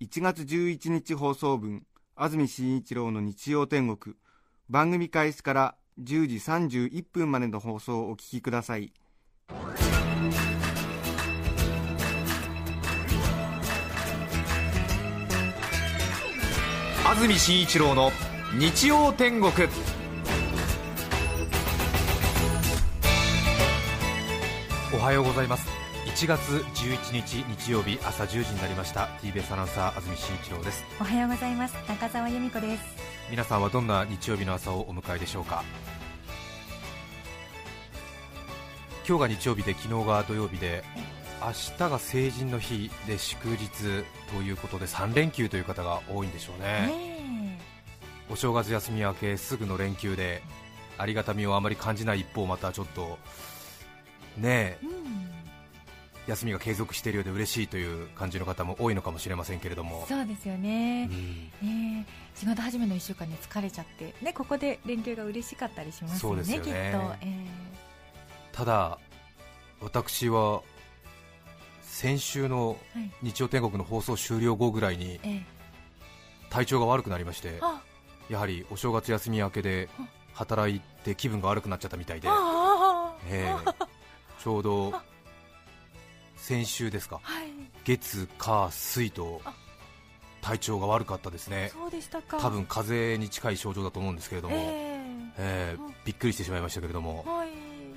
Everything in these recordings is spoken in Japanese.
1月11日放送分安住紳一郎の日曜天国。番組開始から10時31分までの放送をお聞きください。安住紳一郎の日曜天国。おはようございます。1月11日日曜日朝10時になりました。TBS アナウンサー安住紳一郎です。おはようございます。中澤由美子です。皆さんはどんな日曜日の朝をお迎えでしょうか？今日が日曜日で昨日が土曜日で明日が成人の日で祝日ということで3連休という方が多いんでしょうね。ねお正月休み明けすぐの連休でありがたみをあまり感じない一方またちょっとねええ。うん休みが継続しているようで嬉しいという感じの方も多いのかもしれませんけれども、そうですよね。うん。ね仕事始めの1週間に疲れちゃってねここで連休が嬉しかったりしますよねよね。きっと、えただ私は先週の日曜天国の放送終了後ぐらいにえー体調が悪くなりましてあ。やはりお正月休み明けであ。働いて気分が悪くなっちゃったみたいで、ええ。ちょうど先週ですか。はい。月火水とあ。体調が悪かったですね。そうでしたか。多分風邪に近い症状だと思うんですけれども、ええ。えうん。びっくりしてしまいましたけれども。ー、はい。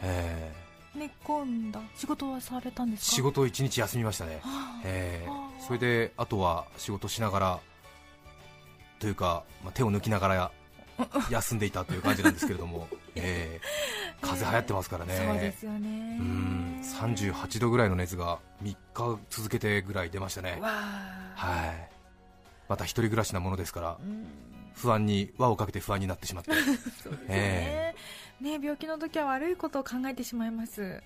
ええ。寝込んだ。仕事はされたんですか？仕事を一日休みましたね、はあ。えーそれであとは仕事しながらというか、まあ、手を抜きながら休んでいたという感じなんですけれども、ええ風邪流行ってますからね、そうですよね。うん。38度ぐらいの熱が3日続けてぐらい出ましたね、はい、また一人暮らしなものですからうん。不安に輪をかけて不安になってしまって。そうですね。えね病気の時は悪いことを考えてしまいます。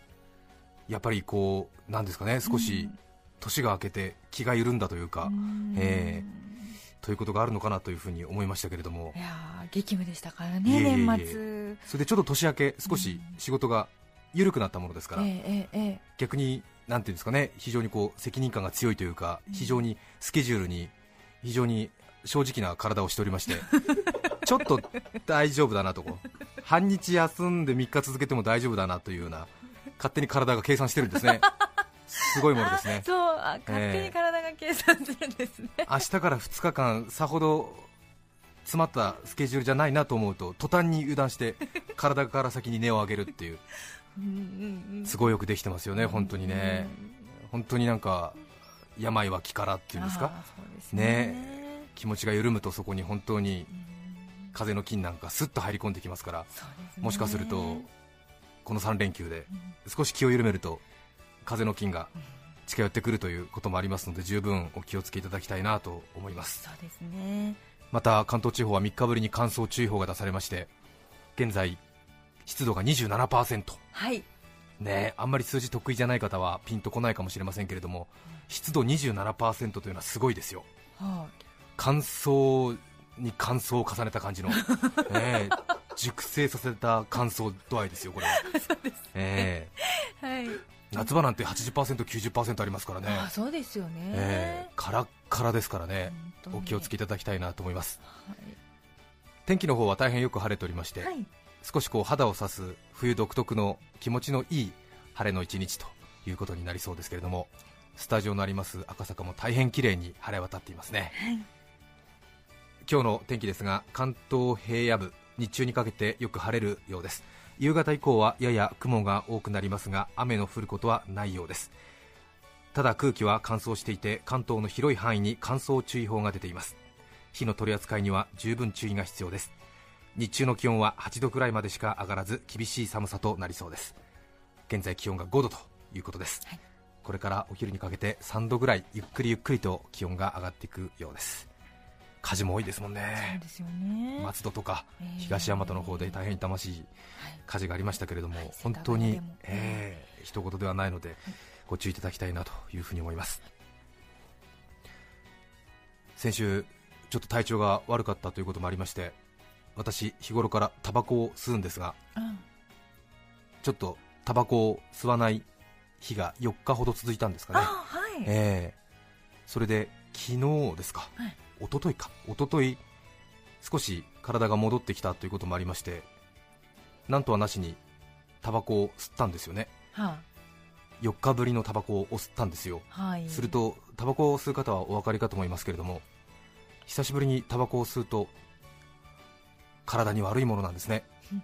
やっぱりこうなんですかね少し年が明けて気が緩んだというか、うん。えということがあるのかなというふうに思いましたけれども。いやー激務でしたからいえいねえいえ。年末。それでちょっと年明け少し仕事が緩くなったものですから、逆になんていうんですかね非常にこう責任感が強いというか非常にスケジュールに非常に正直な体をしておりまして ちょっと大丈夫だなと半日休んで3日続けても大丈夫だなというような勝手に体が計算してるんですね。すごいものですね。そうあ勝手に体が計算するんですね、明日から2日間さほど詰まったスケジュールじゃないなと思うと途端に油断して体から先に根を上げるっていう。うんうんうん。すごいよくできてますよね本当にね。本当になんか病は気からっていうんですか？あーそうですね。気持ちが緩むとそこに本当にうん風の菌なんかスッと入り込んできますからね。もしかするとこの3連休で少し気を緩めると風の菌が近寄ってくるということもありますので十分お気をつけいただきたいなと思います。そうですね。また関東地方は3日ぶりに乾燥注意報が出されまして現在湿度が27%はい。ねあんまり数字得意じゃない方はピンとこないかもしれませんけれども湿度27%というのはすごいですよ。は乾燥に乾燥を重ねた感じの、え え熟成させた乾燥度合いですよ、これは、ええ。いはい夏場なんて80%、90%ありますからね、あそうですよね、ええカラッカラですからね、お気をつけいただきたいなと思います。は天気の方は大変よく晴れておりまして、い、はい、少しこう肌を刺す冬独特の気持ちのいい晴れの一日ということになりそうですけれどもスタジオのあります赤坂も大変綺麗に晴れ渡っていますね。はい。今日の天気ですが関東平野部日中にかけてよく晴れるようです夕方以降はやや雲が多くなりますが雨の降ることはないようです。ただ空気は乾燥していて関東の広い範囲に乾燥注意報が出ています。火の取り扱いには十分注意が必要です。日中の気温は8度くらいまでしか上がらず厳しい寒さとなりそうです。現在気温が5度ということです、はい。これからお昼にかけて3度ぐらいゆっくりゆっくりと気温が上がっていくようです火事も多いですもんそうねですよね。松戸とかえー東大和の方で大変痛ましい火事がありましたけれども、はい。本当にえー、一言ではないので、ご注意いただきたいなというふうに思います。先週ちょっと体調が悪かったということもありまして私日頃からタバコを吸うんですがうんちょっとタバコを吸わない日が4日ほど続いたんですかあねはい。ええ。それで昨日ですか、はい一昨日か。一昨日少し体が戻ってきたということもありましてなんとはなしにタバコを吸ったんですよね。は4日ぶりのタバコを吸ったんですよ。あはい。するとタバコを吸う方はお分かりかと思いますけれども久しぶりにタバコを吸うと体に悪いものなんですね。うん。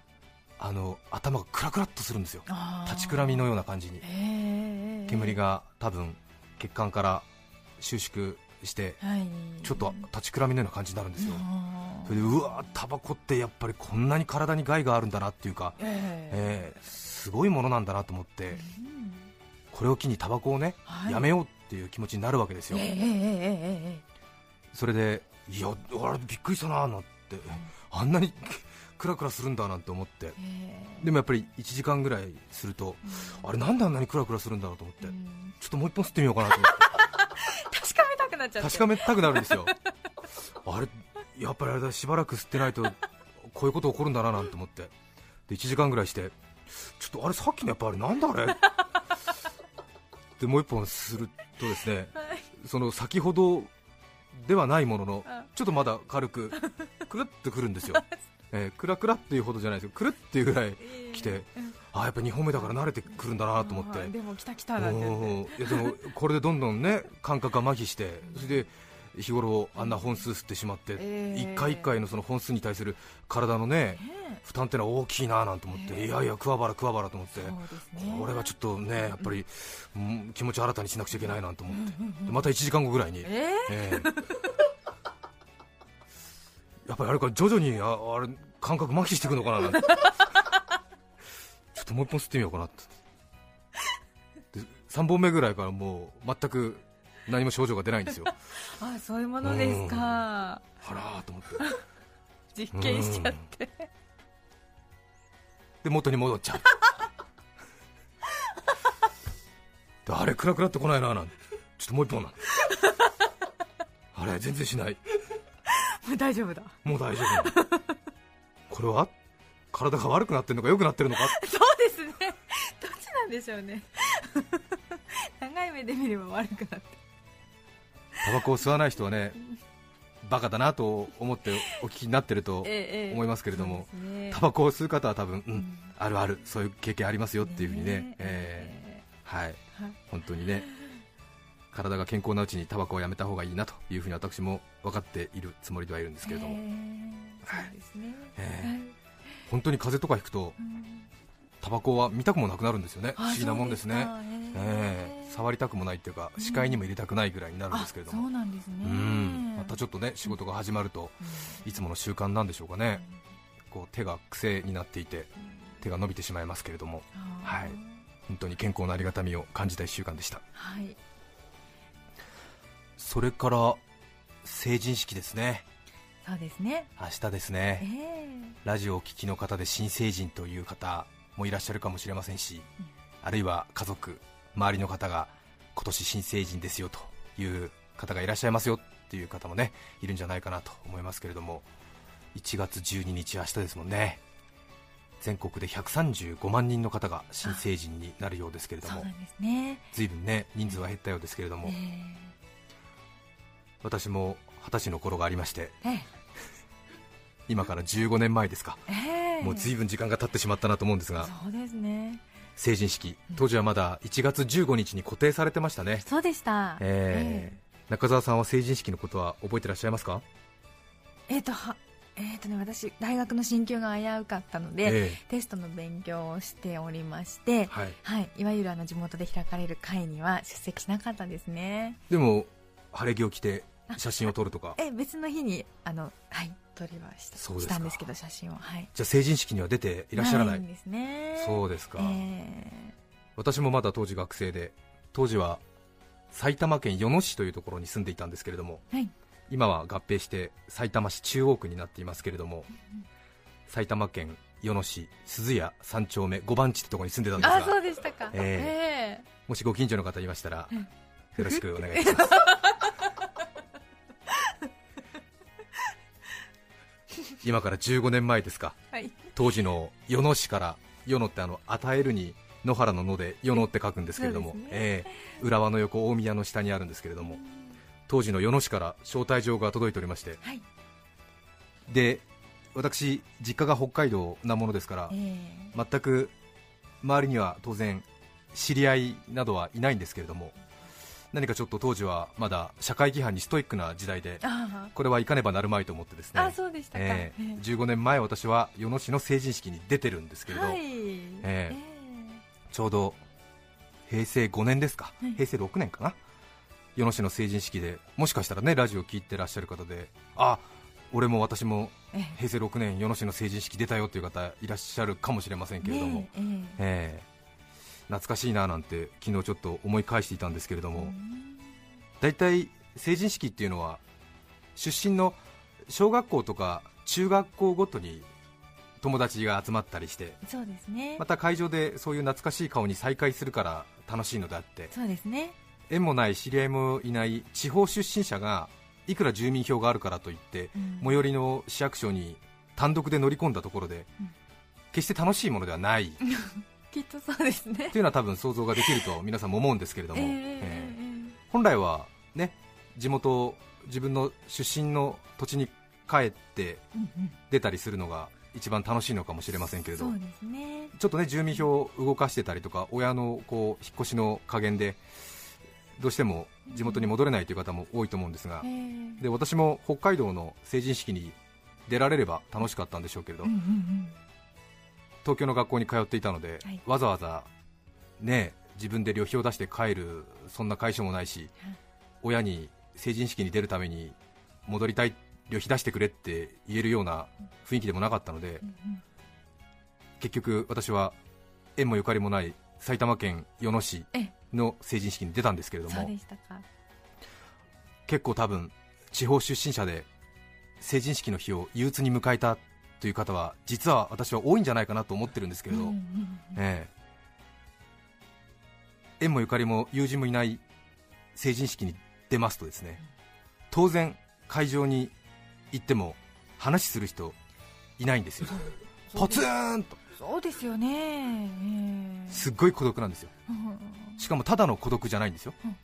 あの頭がクラクラっとするんですよ。立ちくらみのような感じに。煙が多分血管から収縮してはい。ちょっと立ちくらみのような感じになるんですよ。それでうわータバコってやっぱりこんなに体に害があるんだなっていうか、ええ。ーすごいものなんだなと思ってえうん。これを機にタバコをねはい。やめようっていう気持ちになるわけですよ。ええええええそれでいやあれびっくりしたなーなんてあんなに クラクラするんだなんて思って。ええ。でもやっぱり1時間ぐらいするとあれなんであんなにクラクラするんだろうと思って。うん。ちょっともう一本吸ってみようかなと思ってくなっちゃって。確かめたくなるんですよ。あれやっぱりあれだしばらく吸ってないとこういうこと起こるんだななんて思って。で1時間ぐらいしてちょっとあれさっきのやっぱあれなんだあれ？でもう一本するとですねはい。その先ほどではないもののあちょっとまだ軽くくるってくるんですよ、えー、クラクラっていうほどじゃないですよ。くるっていうぐらい来てうん。あやっぱ2本目だから慣れてくるんだなと思って。でも来た来たいやでもこれでどんどんね感覚が麻痺してそれで日頃あんな本数吸ってしまってえー。一回一回のその本数に対する体のねね負担ってのは大きいななんて思ってえー。いやいや桑原桑原と思って。これはちょっとねやっぱりうん気持ち新たにしなくちゃいけないなと思って。また1時間後ぐらいにえええやっぱりあれから徐々にああれ感覚麻痺していくのかななんて。ちょっともう一本吸ってみようかなって。で3本目ぐらいからもう全く何も症状が出ないんですよ。ー あそういうものですか。あらーと思って。実験しちゃって。で元に戻っちゃう。であれクラクラってこないななんて。ちょっともう一本なんあれ全然しないも う大丈夫だ。もう大丈夫これは？体が悪くなってるのか良くなってるのか？そうですね。どっちなんでしょうね。長い目で見れば悪くなって。タバコを吸わない人はねバカだなと思ってお聞きになってるとええ思いますけれども、そうですね。タバコを吸う方は多分、う、うん。んあるあるそういう経験ありますよっていうふうにねねえーはい。えはい。本当にね体が健康なうちにタバコをやめた方がいいなというふうに私も分かっているつもりではいるんですけれども、ええそうですね。ええはい。本当に風邪とかひくとうん。タバコは見たくもなくなるんですよね。不あ思議なもんですね。ええ触りたくもないっていうか視界にも入れたくないぐらいになるんですけれどあそもうなんですね。うん。またちょっとね仕事が始まるといつもの習慣なんでしょうかね。こう手が癖になっていて手が伸びてしまいますけれども。はい。本当に健康のありがたみを感じた1週間でした。はいそれから成人式ですね。そうですね。明日ですえね。えラジオをお聞きの方で新成人という方もいらっしゃるかもしれませんし、あるいは家族周りの方が今年新成人ですよという方がいらっしゃいますよっていう方もねいるんじゃないかなと思いますけれども1月12日明日ですもんね。全国で135万人の方が新成人になるようですけれどもそうなんね。人数は減ったようですけれども、え私も二十歳の頃がありましてええ。今から15年前ですか、ええ。えもう随分時間が経ってしまったなと思うんですがそうですね。成人式当時はまだ1月15日に固定されてましたね、そうでした。えー中澤さんは成人式のことは覚えてらっしゃいますか、ええっとはえっとね私大学の進級が危うかったので、えテストの勉強をしておりましてーはい、はい、いわゆるあの地元で開かれる会には出席しなかったですね。でも晴れ着を着て写真を撮るとか。え別の日にあのはい撮りはしたしたんですけど写真を。はい。じゃあ成人式には出ていらっしゃらない。んですね。そうですか、え私もまだ当時学生で当時は埼玉県与野市というところに住んでいたんですけれどもはい。今は合併して埼玉市中央区になっていますけれども、埼玉県与野市鈴谷三丁目5番地ってところに住んでたんですあそうがでしたか。ええ。もしご近所の方いましたらうん。よろしくお願いします 今から15年前ですか。えはい。当時の与野市から与野ってあの与えるに野原の野で与野って書くんですけれども、ね。ええ浦和の横大宮の下にあるんですけれども当時の与野市から招待状が届いておりましてはい。で私実家が北海道なものですからええ。全く周りには当然知り合いなどはいないんですけれども何かちょっと当時はまだ社会規範にストイックな時代であこれはいかねばなるまいと思ってですね。ああそうでしたか。ええ。ええ。15年前私は与野市の成人式に出てるんですけれど、はい。えちょうど平成5年ですか、はい。平成6年かな。与野市の成人式でもしかしたらねラジオ聞いてらっしゃる方であ俺も私もええ。平成6年与野市の成人式出たよという方いらっしゃるかもしれませんけれども、ねえええ。ええ懐かしいななんて昨日ちょっと思い返していたんですけれども、大体成人式っていうのは出身の小学校とか中学校ごとに友達が集まったりしてそうですね。また会場でそういう懐かしい顔に再会するから楽しいのであって。そうですね。縁もない知り合いもいない地方出身者がいくら住民票があるからといってうん。最寄りの市役所に単独で乗り込んだところでうん。決して楽しいものではない きっとそうですね。というのは多分想像ができると皆さんも思うんですけれども、ええええ。え本来はね地元自分の出身の土地に帰って出たりするのが一番楽しいのかもしれませんけれどね。ちょっとね住民票を動かしてたりとか親のこう引っ越しの加減でどうしても地元に戻れないという方も多いと思うんですが。ええ。で私も北海道の成人式に出られれば楽しかったんでしょうけれど。うんうんうん東京の学校に通っていたので、はい。わざわざね自分で旅費を出して帰るそんな会社もないし、はい。親に成人式に出るために戻りたい旅費出してくれって言えるような雰囲気でもなかったので、うんうん。結局私は縁もゆかりもない埼玉県与野市ええ。の成人式に出たんですけれども結構多分地方出身者で成人式の日を憂鬱に迎えたという方は実は私は多いんじゃないかなと思ってるんですけれど、ええ。縁もゆかりも友人もいない成人式に出ますとですね当然会場に行っても話する人いないんですよ。ポツンと。そうですよね。ええ。すっごい孤独なんですよ。うん。しかもただの孤独じゃないんですよ、うん。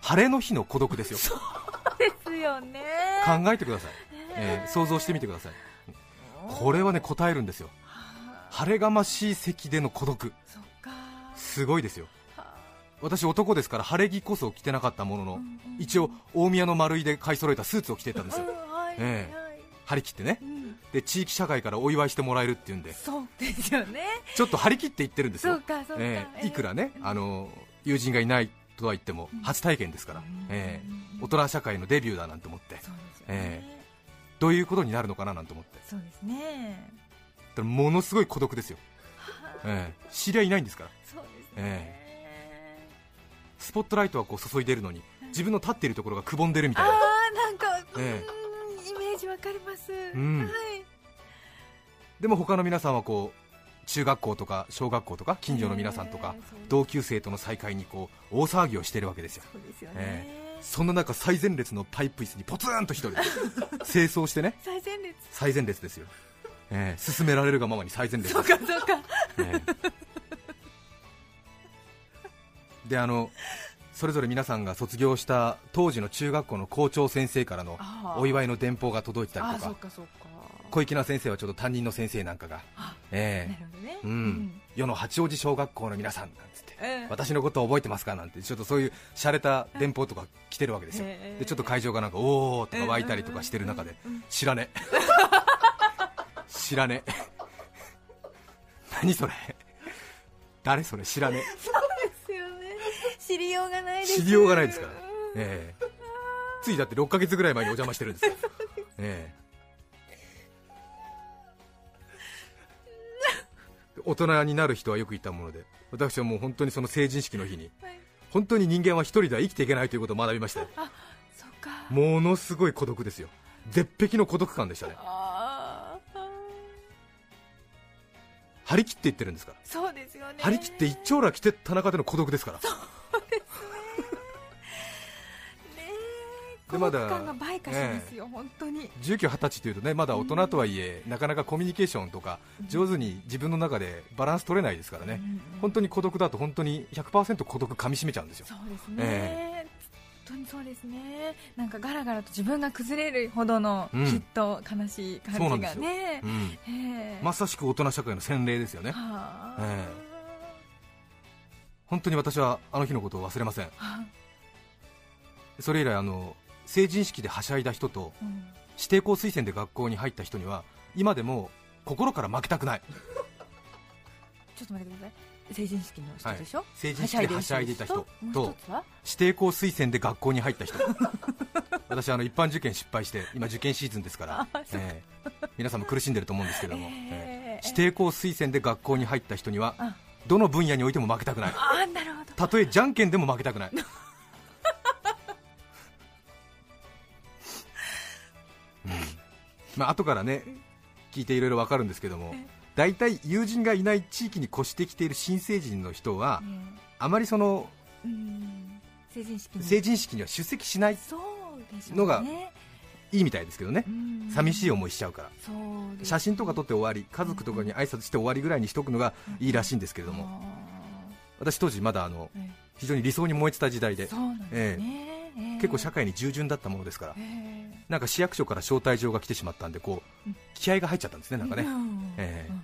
晴れの日の孤独ですよ。ですよね。考えてください、ええ想像してみてくださいこれはね答えるんですよ。はあ。晴れがましい席での孤独。すごいですよ。はあ。私男ですから晴れ着こそ着てなかったものの、うんうん。一応大宮の丸いで買い揃えたスーツを着てたんですよ、うんはいええはい。張り切ってね。うん。で地域社会からお祝いしてもらえるっていうんで。そうですよね。ちょっと張り切って言ってるんですよ。ええ。いくらね、うん。あの友人がいないとは言ってもうん。初体験ですから、うんええ。大人社会のデビューだなんて思って。そうですよね。えどういうことになるのかななんて思って。そうですね。だからものすごい孤独ですよ、ええ。知り合いいないんですから。そうですね。えスポットライトはこう注いでるのに自分の立っているところがくぼんでるみたあいな。あなんかえうんイメージわかります。ん。はい。でも他の皆さんはこう中学校とか小学校とか近所の皆さんとか同級生との再会にこう大騒ぎをしているわけですよ。そうですよえねそんな中最前列のパイプ椅子にポツンと一人。で 清掃してね。最前列。最前列ですよ、ええ進められるがままに最前列。そうかそうか。ええ。であのそれぞれ皆さんが卒業した当時の中学校の校長先生からのお祝いの電報が届いてたりとか。小粋な先生はちょっと担任の先生なんかが、あええ。なるほどね。うん。世の八王子小学校の皆さんなんつって。うん私のことを覚えてますか？なんてちょっとそういう洒落た電報とか来てるわけですよ。でちょっと会場がなんかおーとか湧いたりとかしてる中で知らね。知らね。何それ？誰それ？知らね。ですよね。知りようがないです。知りようがないですから。うん。ええついだって6ヶ月ぐらい前にお邪魔してるんですよ。ええ。大人になる人はよく言ったもので私はもう本当にその成人式の日にはい。本当に人間は一人では生きていけないということを学びましたよ。あそうか。ものすごい孤独ですよ。絶壁の孤独感でしたね。張り切って言ってるんですから。そうですよね。張り切って一丁羅着て田中での孤独ですから。ねでまだ孤独感が倍化しますよ、本当に19、20歳というとねまだ大人とはいえ、なかなかコミュニケーションとか上手に自分の中でバランス取れないですからね、本当に孤独だと本当に100%孤独噛みしめちゃうんですよ。そうですね、え本当にそうですね。なんかガラガラと自分が崩れるほどの、うんきっと悲しい感じがね。うんええ。まさしく大人社会の洗礼ですよね、本当に私はあの日のことを忘れません、はあ。それ以来あの成人式ではしゃいだ人とうん。指定校推薦で学校に入った人には今でも心から負けたくない、ちょっと待ってください。成人式の人でしょ、はい。成人式ではしゃいでいた人と指定校推薦で学校に入った人。私あの一般受験失敗して今受験シーズンですからええ。皆さんも苦しんでると思うんですけども、ええ。ええ。指定校推薦で学校に入った人にはあ。どの分野においても負けたくない。ああなるほど。たとえじゃんけんでも負けたくないうん。まあ後からね聞いていろいろ分かるんですけどもえ大体友人がいない地域に越してきている新成人の人はねあまりそのうん。成人式に。成人式には出席しないのがいいみたいですけどね。うん。寂しい思いしちゃうから。ね。写真とか撮って終わり家族とかに挨拶して終わりぐらいにしとくのがいいらしいんですけれども。あ私当時まだあの非常に理想に燃えてた時代で。ですね、ええ結構社会に従順だったものですから。ええなんか市役所から招待状が来てしまったんでこううん。気合が入っちゃったんですねなんかね。うん。ええうん。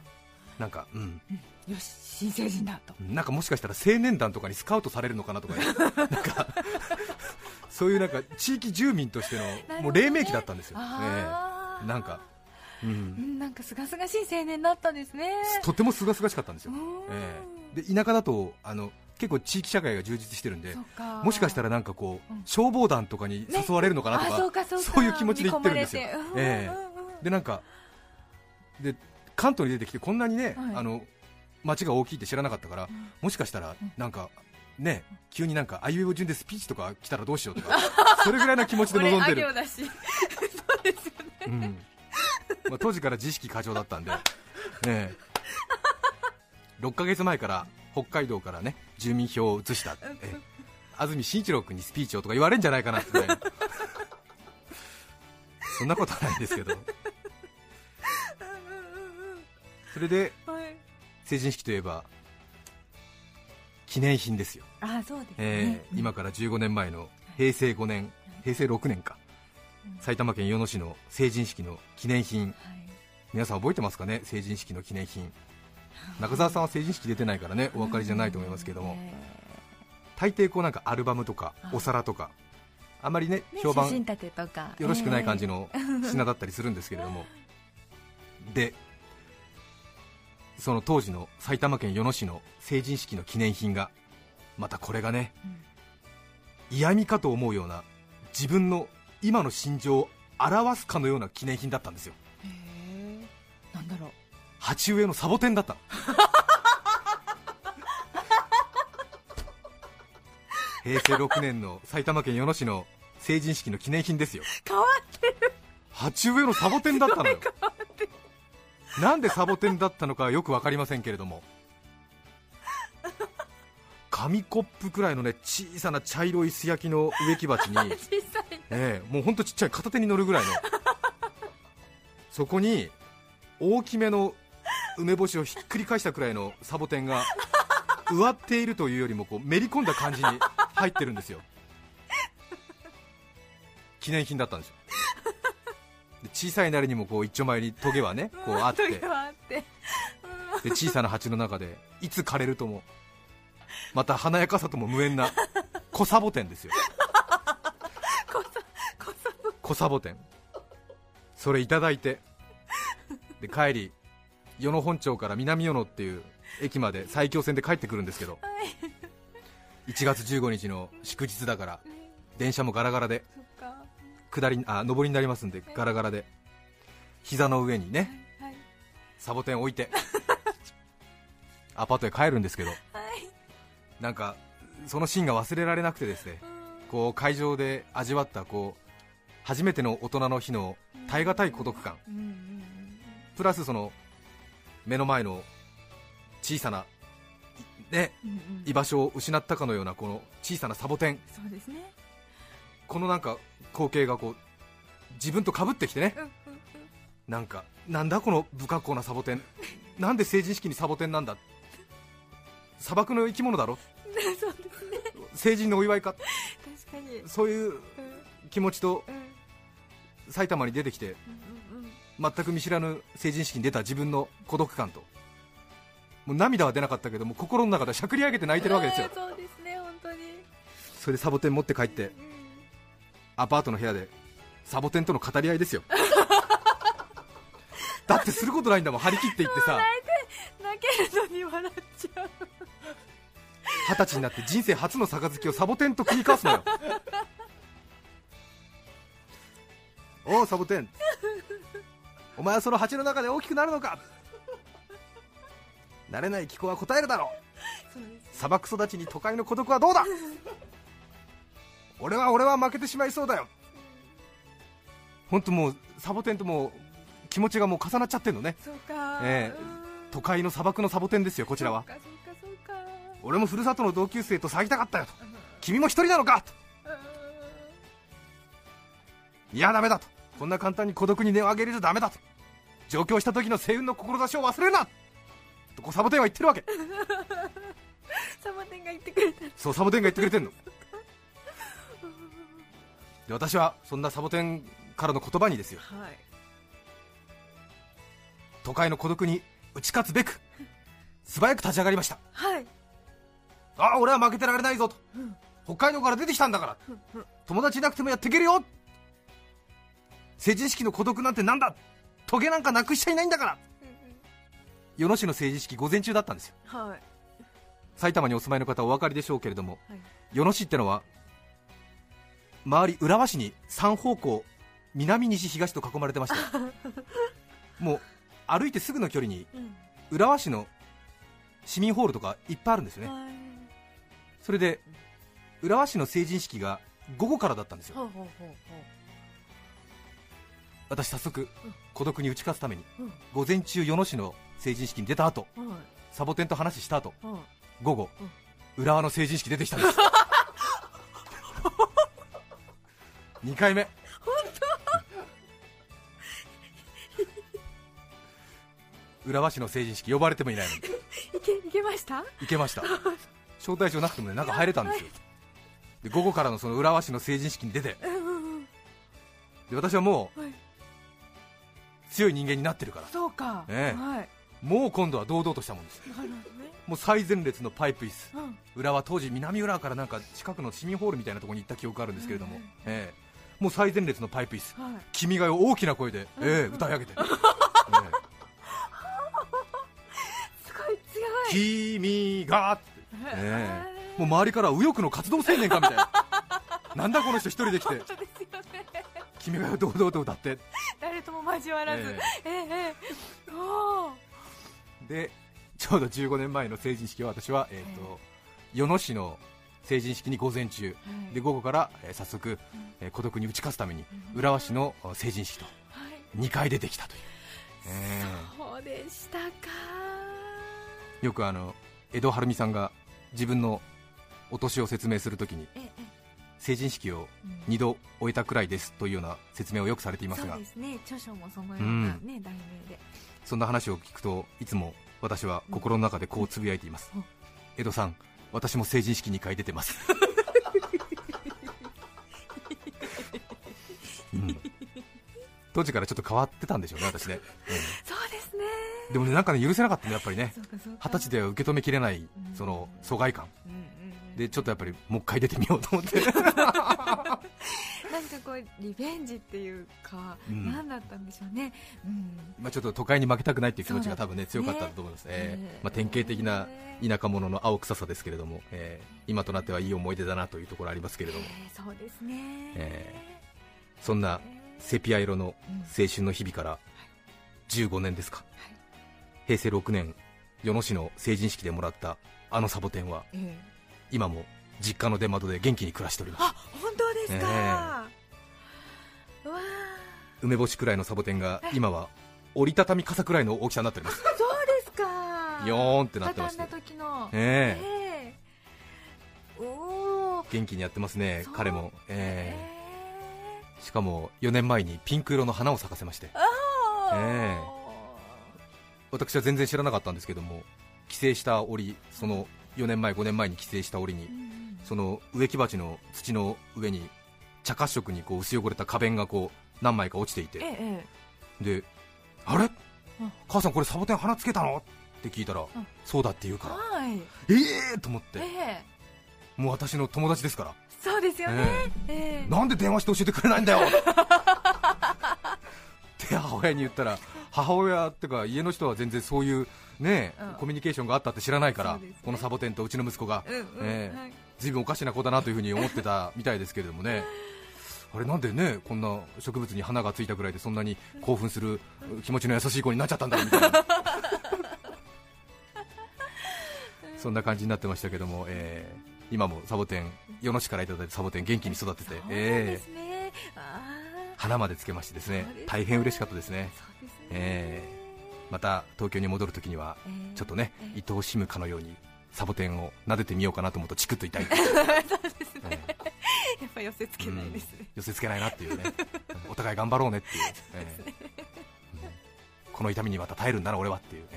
なんかうん。よし新成人だと。なんかもしかしたら青年団とかにスカウトされるのかなとか なんかそういうなんか地域住民としてのもう黎明期だったんですよ、あー。ええ。なんか、う、うんんなんかすがすがしい青年だったんですね。とても清々しかったんですよ、うん。ええ。で田舎だとあの結構地域社会が充実してるんでもしかしたらなんかこう、うん。消防団とかに誘われるのかなとか,、あそういう気持ちで言ってるんですよ。えうんうんうんでなんかで関東に出てきてこんなにね、はい。あの町が大きいって知らなかったから、ん。もしかしたらなんかね急になんかあいうえお順でスピーチとか来たらどうしようとか それぐらいな気持ちで臨んでる、そうですよね。うん。まあ、当時から自意識過剰だったんで、ねえ、6ヶ月前から北海道からね住民票を移した、ええ。安住紳一郎君にスピーチをとか言われるんじゃないかなってぐらいのそんなことはないんですけど。それではい。成人式といえば記念品ですよ、あそうですね、えー今から15年前の平成5年平成6年か。うん。埼玉県与野市の成人式の記念品。はい。皆さん覚えてますかね？成人式の記念品中澤さんは成人式出てないからねお分かりじゃないと思いますけども。え。大抵こうなんかアルバムとかあ。お皿とかあまりね評判よろしくない感じの品だったりするんですけれども。でその当時の埼玉県与野市の成人式の記念品がまたこれがね嫌味かと思うような自分の今の心情を表すかのような記念品だったんですよ。なんだろう鉢植えのサボテンだったの。平成6年の埼玉県与野市の成人式の記念品ですよ。変わ鉢植えのサボテンだったのよ。なんでサボテンだったのかはよく分かりませんけれども。紙コップくらいのね小さな茶色い素焼きの植木鉢に、小さい。ええもうほんとちっちゃい片手に乗るぐらいの。そこに大きめの梅干しをひっくり返したくらいのサボテンが 植わっているというよりもこうめり込んだ感じに入ってるんですよ。記念品だったんですよ。で小さいなりにもこう一丁前にトゲはねこうあって。で小さな鉢の中でいつ枯れるともまた華やかさとも無縁な小サボテンですよ。小サボテン。それいただいて。で帰り与野本町から南与野っていう駅まで埼京線で帰ってくるんですけど、1月15日の祝日だから電車もガラガラで下りあ上りになりますんでガラガラで膝の上にねはいサボテン置いてアパートへ帰るんですけどはい。なんかそのシーンが忘れられなくてですねこう会場で味わったこう初めての大人の日の耐え難い孤独感。プラスその目の前の小さな、いね、うんうん。居場所を失ったかのようなこの小さなサボテン。そうですね。このなんか光景がこう自分と被ってきてね。うんうんなんかなんだこの不格好なサボテン。なんで成人式にサボテンなんだ。砂漠の生き物だろ。う んそうですね。成人のお祝いか。確かに。うんそういう気持ちとうん。埼玉に出てきてうんうん全く見知らぬ成人式に出た自分の孤独感と。もう涙は出なかったけども心の中でしゃくり上げて泣いてるわけですよ。そうですね本当に。それでサボテン持って帰ってうん。アパートの部屋でサボテンとの語り合いですよ。だってすることないんだもん張り切っていってさ。泣けるのに笑っちゃう。二十歳になって人生初の杯をサボテンと繰り交わすのよ。おうサボテンお前はその鉢の中で大きくなるのか。慣れない気候は答えるだろそう。砂漠育ちに都会の孤独はどうだ。俺は俺は負けてしまいそうだよ。本当もうサボテンともう気持ちがもう重なっちゃってんのね。そうか。ええ。うん都会の砂漠のサボテンですよこちらは。俺もふるさとの同級生と騒ぎたかったよと。うん。君も一人なのかと。うん。いやダメだと。こんな簡単に孤独に根を上げるとダメだと上京した時の星雲の志を忘れるな。とこうサボテンは言ってるわけ。サボテンが言ってくれたそうサボテンが言ってくれてんの。で私はそんなサボテンからの言葉にですよ。はい。都会の孤独に打ち勝つべく素早く立ち上がりました。はい。ああ俺は負けてられないぞと。うん。北海道から出てきたんだから。うんうん。友達いなくてもやっていけるよ。成人式の孤独なんてなんだトゲなんかなくしちゃいないんだから。与野市の成人式午前中だったんですよ。はい。埼玉にお住まいの方はお分かりでしょうけれどもはい。与野市ってのは周り浦和市に3方向南西東と囲まれてまして もう歩いてすぐの距離にうん。浦和市の市民ホールとかいっぱいあるんですよね。はい。それで浦和市の成人式が午後からだったんですよ。ほうほうほう私早速うん。孤独に打ち勝つために午前中与野市の成人式に出た後サボテンと話した後はい午後、浦和の成人式出てきたんです。2回目。浦和市の成人式呼ばれてもいないのに。いけいけました？行けました。招待状なくてもね中入れたんですよ。で午後からのその浦和市の成人式に出て。で私はもはい。う強い人間になってるから。そうか。ええ。はい。もう今度は堂々としたもんです。ね。もう最前列のパイプ椅子。うん。浦和当時南浦和からなんか近くの市民ホールみたいなところに行った記憶があるんですけれども、うんええ。もう最前列のパイプ椅子。はい。君が大きな声で、ええ歌い上げて、えすごい強えい。君がって、へえ。えもう周りから右翼の活動青年かみたいな。なんだこの人一人で来て君が堂々と歌って。誰とも交わらず。ええ。えー。でちょうど15年前の成人式は私は、えーと与野市の成人式に午前中。はいで午後から、えー早速、えー孤独に打ち勝つために浦和市のあ成人式とはい。2回出てきたという、えそうでしたか。ーよくあの江戸晴美さんが自分のお年を説明するときにええ成人式をうん。2度終えたくらいですというような説明をよくされていますが。そうですね。著書もそのようなね、題名で。そんな話を聞くといつも私は心の中でこうつぶやいています、うん。江戸さん私も成人式2回出てます、うん。当時からちょっと変わってたんでしょうね私ね、そうですね。うんでもねなんかね許せなかったねやっぱりね。二十歳では受け止めきれないうん。その疎外感。うんうんうんでちょっとやっぱりもう一回出てみようと思って。なんかこうリベンジっていうか、うん。何だったんでしょうね、うん、まあちょっと都会に負けたくないっていう気持ちが多分ね強かったと思います、えねーまあ、典型的な田舎者の青臭さですけれども、えー今となってはいい思い出だなというところありますけれども、えーそうですね、えそんなセピア色の青春の日々から15年ですか、平成6年与野市の成人式でもらったあのサボテンはええ今も実家の出窓で元気に暮らしております。あ本当ですか、う梅干しくらいのサボテンが今は折りたたみ傘くらいの大きさになっております。そうですか。ヨーンってなってまして畳んだ時の。ええ。えおお元気にやってますね彼も、ええ。えしかも4年前にピンク色の花を咲かせまして。あー。え私は全然知らなかったんですけども帰省した折その4年前5年前に帰省した折にその植木鉢の土の上に茶褐色にこう薄汚れた花弁がこう何枚か落ちていて。ええであれ、うん。母さんこれサボテン花つけたの？って聞いたら、ん。そうだって言うから。はい。ええー、と思って。ええ。もう私の友達ですから。そうですよね。ええ。なんで電話して教えてくれないんだよ 母親に言ったら母親ってか家の人は全然そういうね、うん。コミュニケーションがあったって知らないから、ね。このサボテンとうちの息子が随分おかしな子だなというふうに思ってたみたいですけれどもね。あれなんでねこんな植物に花がついたぐらいでそんなに興奮する気持ちの優しい子になっちゃったんだみたいな。そんな感じになってましたけども、えー今もサボテン与野市からいただいたサボテン元気に育てて、そうですね。あー花までつけましてですね大変嬉しかったですね。えまた東京に戻るときにはええ。ちょっとねええ。愛おしむかのようにサボテンを撫でてみようかなと思うとチクッと痛い、そうですね。えーやっぱ寄せつけないですね。寄せつけないなっていうね。お互い頑張ろうねっていう、ええ。うん。この痛みにまた耐えるんだな俺はっていう。ね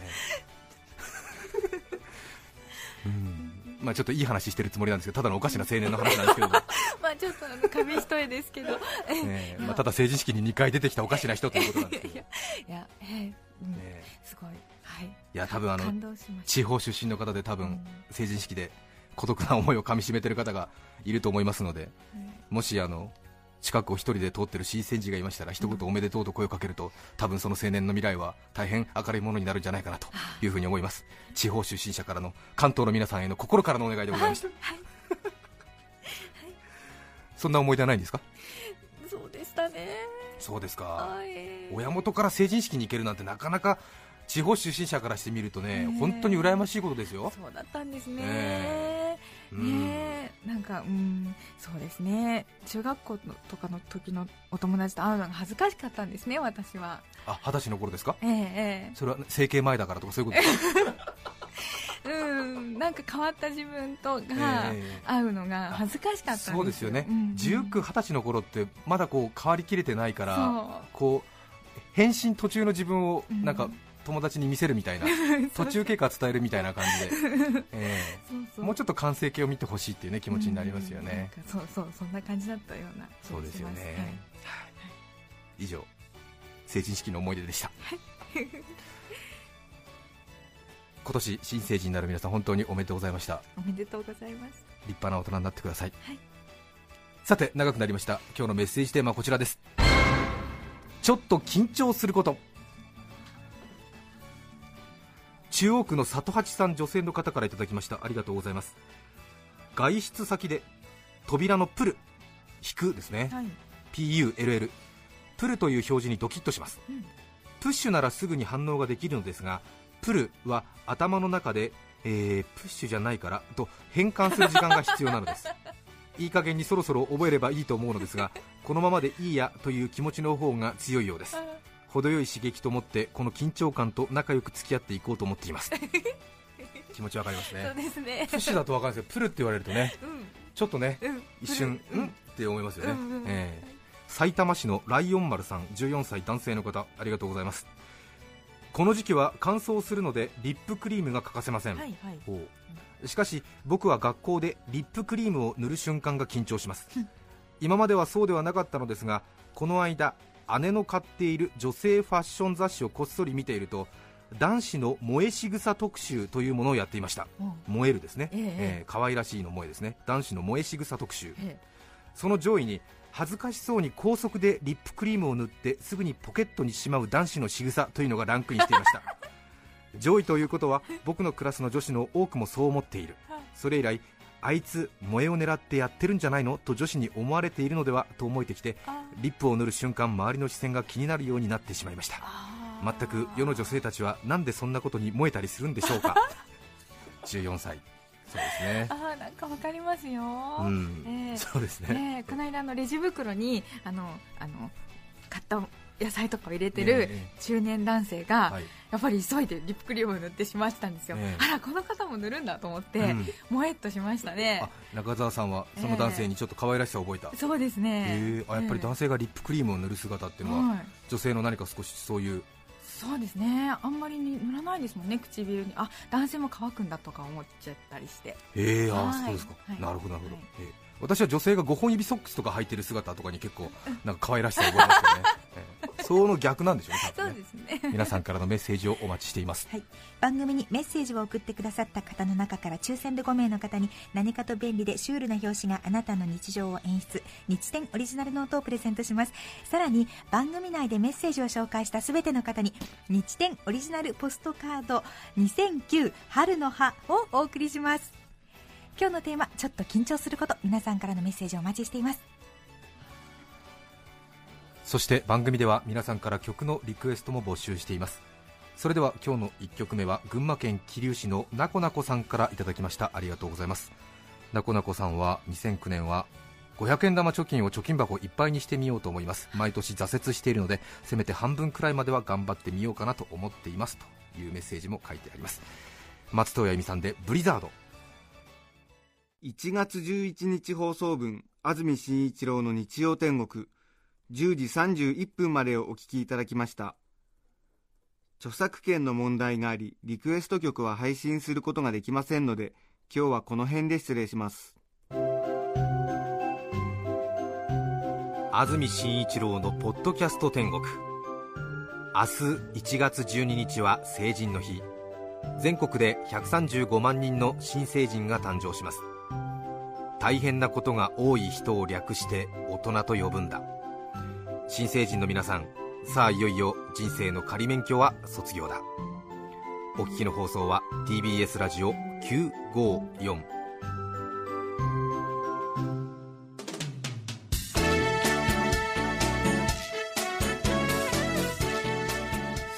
うんまあちょっといい話してるつもりなんですけどただのおかしな青年の話なんですけど。も、まあちょっとあの紙一重ですけど。ええまあ、ただ成人式に2回出てきたおかしな人ということなんですけど、いやいやええうん。ええ。すごい。はい。いや多分あの地方出身の方で多分うん。成人式で孤独な思いをかみしめてる方がいると思いますのでもしあの近くを一人で通ってる新鮮人がいましたら一言おめでとうと声をかけると多分その青年の未来は大変明るいものになるんじゃないかなというふうに思います。地方出身者からの関東の皆さんへの心からのお願いでございました、そんな思い出はないんですか？そうでしたね。そうですか。はい。親元から成人式に行けるなんてなかなか地方出身者からしてみるとね本当に羨ましいことですよ。そうだったんですねえうん。ねえなんかうんそうですね。中学校のとかの時のお友達と会うのが恥ずかしかったんですね私は。あ二十歳の頃ですか？えええそれは整形前だからとかそういうこと？ですかえうんなんか変わった自分とがええ。会うのが恥ずかしかったんですよ。そうですよね、うん。19、20歳の頃ってまだこう変わりきれてないからそこう変身途中の自分をうん。なんか友達に見せるみたいな、途中経過伝えるみたいな感じで、もうちょっと完成形を見てほしいっていうね気持ちになりますよね、そうそうそんな感じだったような気そうですよね、はい。以上成人式の思い出でした。今年新成人になる皆さん本当におめでとうございました。おめでとうございます。立派な大人になってください、はい。さて長くなりました。今日のメッセージテーマはこちらです。ちょっと緊張すること中央区の里八さん女性の方からいただきました。ありがとうございます。外出先で扉のプル引くですね、はい。PULL プルという表示にドキッとします、うん。プッシュならすぐに反応ができるのですがプルは頭の中で、えープッシュじゃないからと変換する時間が必要なのです。いい加減にそろそろ覚えればいいと思うのですがこのままでいいやという気持ちの方が強いようです 程よい刺激と思ってこの緊張感と仲良く付き合っていこうと思っています。気持ちわかりますそうねですね。プッシュだとわかるんですけどプルって言われるとねうん。ちょっとねうん一瞬ううんんって思いますよね、うんうんええ。埼玉市のライオン丸さん14歳男性の方ありがとうございます。この時期は乾燥するのでリップクリームが欠かせません、はいはい。しかし僕は学校でリップクリームを塗る瞬間が緊張します。今まではそうではなかったのですがこの間姉の買っている女性ファッション雑誌をこっそり見ていると男子の萌え仕草特集というものをやっていました。うん。燃えるですね、えええー可愛らしいの萌えですね。男子の萌え仕草特集。えその上位に恥ずかしそうに高速でリップクリームを塗ってすぐにポケットにしまう男子の仕草というのがランクインしていました。上位ということは僕のクラスの女子の多くもそう思っている。それ以来あいつ萌えを狙ってやってるんじゃないの？と女子に思われているのでは？と思えてきてあリップを塗る瞬間周りの視線が気になるようになってしまいました。全く世の女性たちはなんでそんなことに燃えたりするんでしょうか？14歳。そうですね。あーなんかわかりますよ、うん、ええそうですね。この間あのレジ袋にあのあの買った野菜とかを入れてるえ中年男性が、はい。やっぱり急いでリップクリームを塗ってしまったんですよ、ええ。あらこの方も塗るんだと思って、うん。もえっとしましたね。あ中澤さんはその男性にちょっと可愛らしさを覚えた、そうですね、え。ーあやっぱり男性がリップクリームを塗る姿っていうのは、はい。女性の何か少しそういうそうですね。あんまりに塗らないですもんね唇に。あ男性も乾くんだとか思っちゃったりして。え。ー、あそうですか、はい。なるほどなるほど、はい。えー私は女性が5本指ソックスとか履いてる姿とかに結構なんか可愛らしさを覚えますよね、えーその逆なんでしょうね多そうですね。皆さんからのメッセージをお待ちしています。はい、番組にメッセージを送ってくださった方の中から抽選で5名の方に何かと便利でシュールな表紙があなたの日常を演出。日展オリジナルノートをプレゼントします。さらに番組内でメッセージを紹介した全ての方に日展オリジナルポストカード2009春の葉をお送りします今日のテーマちょっと緊張すること皆さんからのメッセージをお待ちしています。そして番組では皆さんから曲のリクエストも募集しています。それでは今日の1曲目は群馬県桐生市のなこなこさんからいただきました。ありがとうございます。なこなこさんは2009年は500円玉貯金を貯金箱いっぱいにしてみようと思います。毎年挫折しているのでせめて半分くらいまでは頑張ってみようかなと思っています。というメッセージも書いてあります。松任谷由実さんでブリザード。1月11日放送分安住紳一郎の日曜天国。10時31分までをお聞きいただきました。著作権の問題がありリクエスト曲は配信することができませんので今日はこの辺で失礼します。安住紳一郎のポッドキャスト天国。明日1月12日は成人の日。全国で135万人の新成人が誕生します。大変なことが多い人を略して大人と呼ぶんだ。新成人の皆さんさあいよいよ人生の仮免許は卒業だ。お聞きの放送は TBS ラジオ954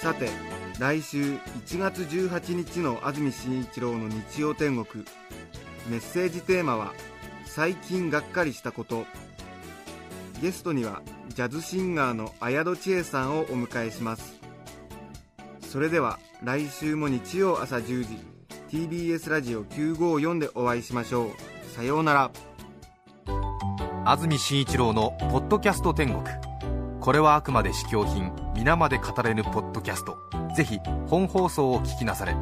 さて来週1月18日の安住紳一郎の日曜天国。メッセージテーマは「最近がっかりしたこと」ゲストにはジャズシンガーの綾戸千恵さんをお迎えします。それでは来週も日曜朝10時 TBS ラジオ954でお会いしましょう。さようなら。安住紳一郎の「ポッドキャスト天国」これはあくまで試供品皆まで語れぬポッドキャスト。ぜひ本放送を聞きなされ。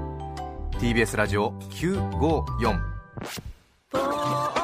TBS ラジオ954